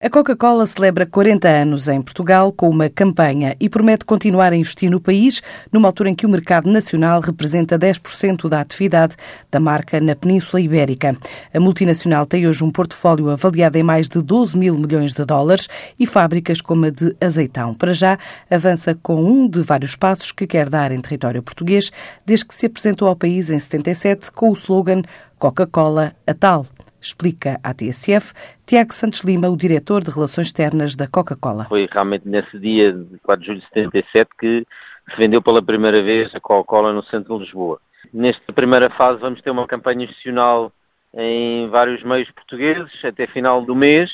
A Coca-Cola celebra 40 anos em Portugal com uma campanha e promete continuar a investir no país numa altura em que o mercado nacional representa 10% da atividade da marca na Península Ibérica. A multinacional tem hoje um portfólio avaliado em mais de 12 mil milhões de dólares e fábricas como a de Azeitão. Para já, avança com um de vários passos que quer dar em território português, desde que se apresentou ao país em 77 com o slogan Coca-Cola a tal explica à TSF Tiago Santos Lima, o diretor de Relações Externas da Coca-Cola. Foi realmente nesse dia, de 4 de julho de 77, que se vendeu pela primeira vez a Coca-Cola no centro de Lisboa. Nesta primeira fase vamos ter uma campanha institucional em vários meios portugueses até final do mês,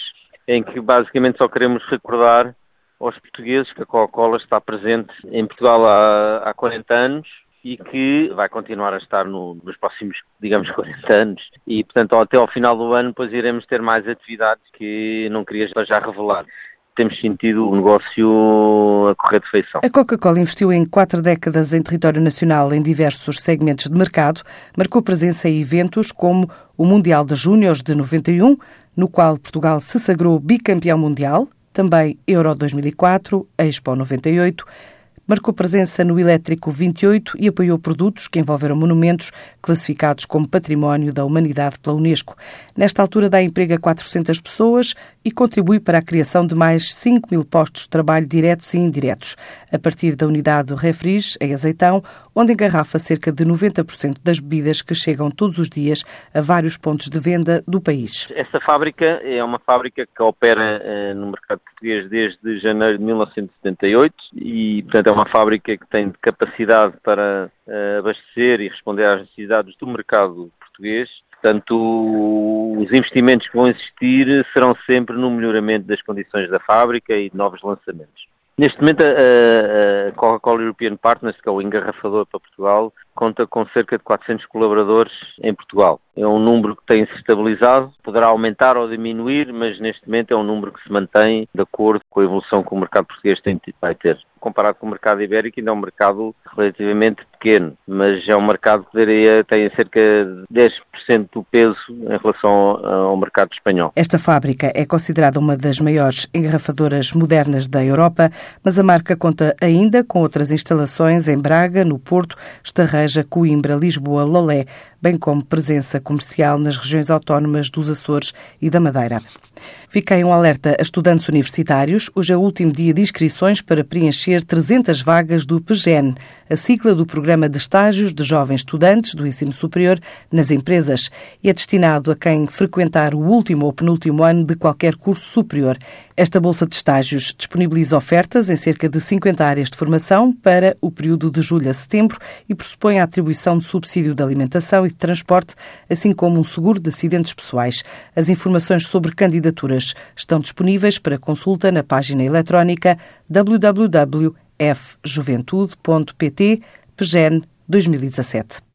em que basicamente só queremos recordar aos portugueses que a Coca-Cola está presente em Portugal há, há 40 anos e que vai continuar a estar no, nos próximos, digamos, 40 anos. E, portanto, até ao final do ano, depois iremos ter mais atividades que não queria já revelar temos sentido o negócio a correr de feição. A Coca-Cola investiu em quatro décadas em território nacional em diversos segmentos de mercado, marcou presença em eventos como o Mundial de Júniores de 91, no qual Portugal se sagrou bicampeão mundial, também Euro 2004, Expo 98, marcou presença no Elétrico 28 e apoiou produtos que envolveram monumentos classificados como Património da Humanidade pela Unesco. Nesta altura dá emprego a 400 pessoas e contribui para a criação de mais 5 mil postos de trabalho diretos e indiretos, a partir da unidade do Refris, em Azeitão, onde engarrafa cerca de 90% das bebidas que chegam todos os dias a vários pontos de venda do país. Esta fábrica é uma fábrica que opera eh, no mercado português desde janeiro de 1978 e, portanto, é uma fábrica que tem capacidade para eh, abastecer e responder às necessidades do mercado português Portanto, os investimentos que vão existir serão sempre no melhoramento das condições da fábrica e de novos lançamentos. Neste momento, a, Coca-Cola European Partners, que é o engarrafador para Portugal, conta com cerca de 400 colaboradores em Portugal. É um número que tem se estabilizado, poderá aumentar ou diminuir, mas neste momento é um número que se mantém de acordo com a evolução que o mercado português tem, vai ter. Comparado com o mercado ibérico, ainda é um mercado relativamente pequeno, mas é um mercado que diria, tem cerca de 10% do peso em relação ao mercado espanhol. Esta fábrica é considerada uma das maiores engarrafadoras modernas da Europa, mas a marca conta ainda com outras instalações em Braga, no Porto, Estarreja, Coimbra, Lisboa, Lolé, bem como presença comercial nas regiões autónomas dos Açores e da Madeira. Fiquei um alerta a estudantes universitários. Hoje é o último dia de inscrições para preencher 300 vagas do PGEN, a sigla do Programa de Estágios de Jovens Estudantes do Ensino Superior nas Empresas, e é destinado a quem frequentar o último ou penúltimo ano de qualquer curso superior. Esta Bolsa de Estágios disponibiliza ofertas em cerca de 50 áreas de formação para o período de julho a setembro e pressupõe a atribuição de subsídio de alimentação e de transporte, assim como um seguro de acidentes pessoais. As informações sobre candidaturas estão disponíveis para consulta na página eletrónica www.fjuventude.pt PGEN 2017.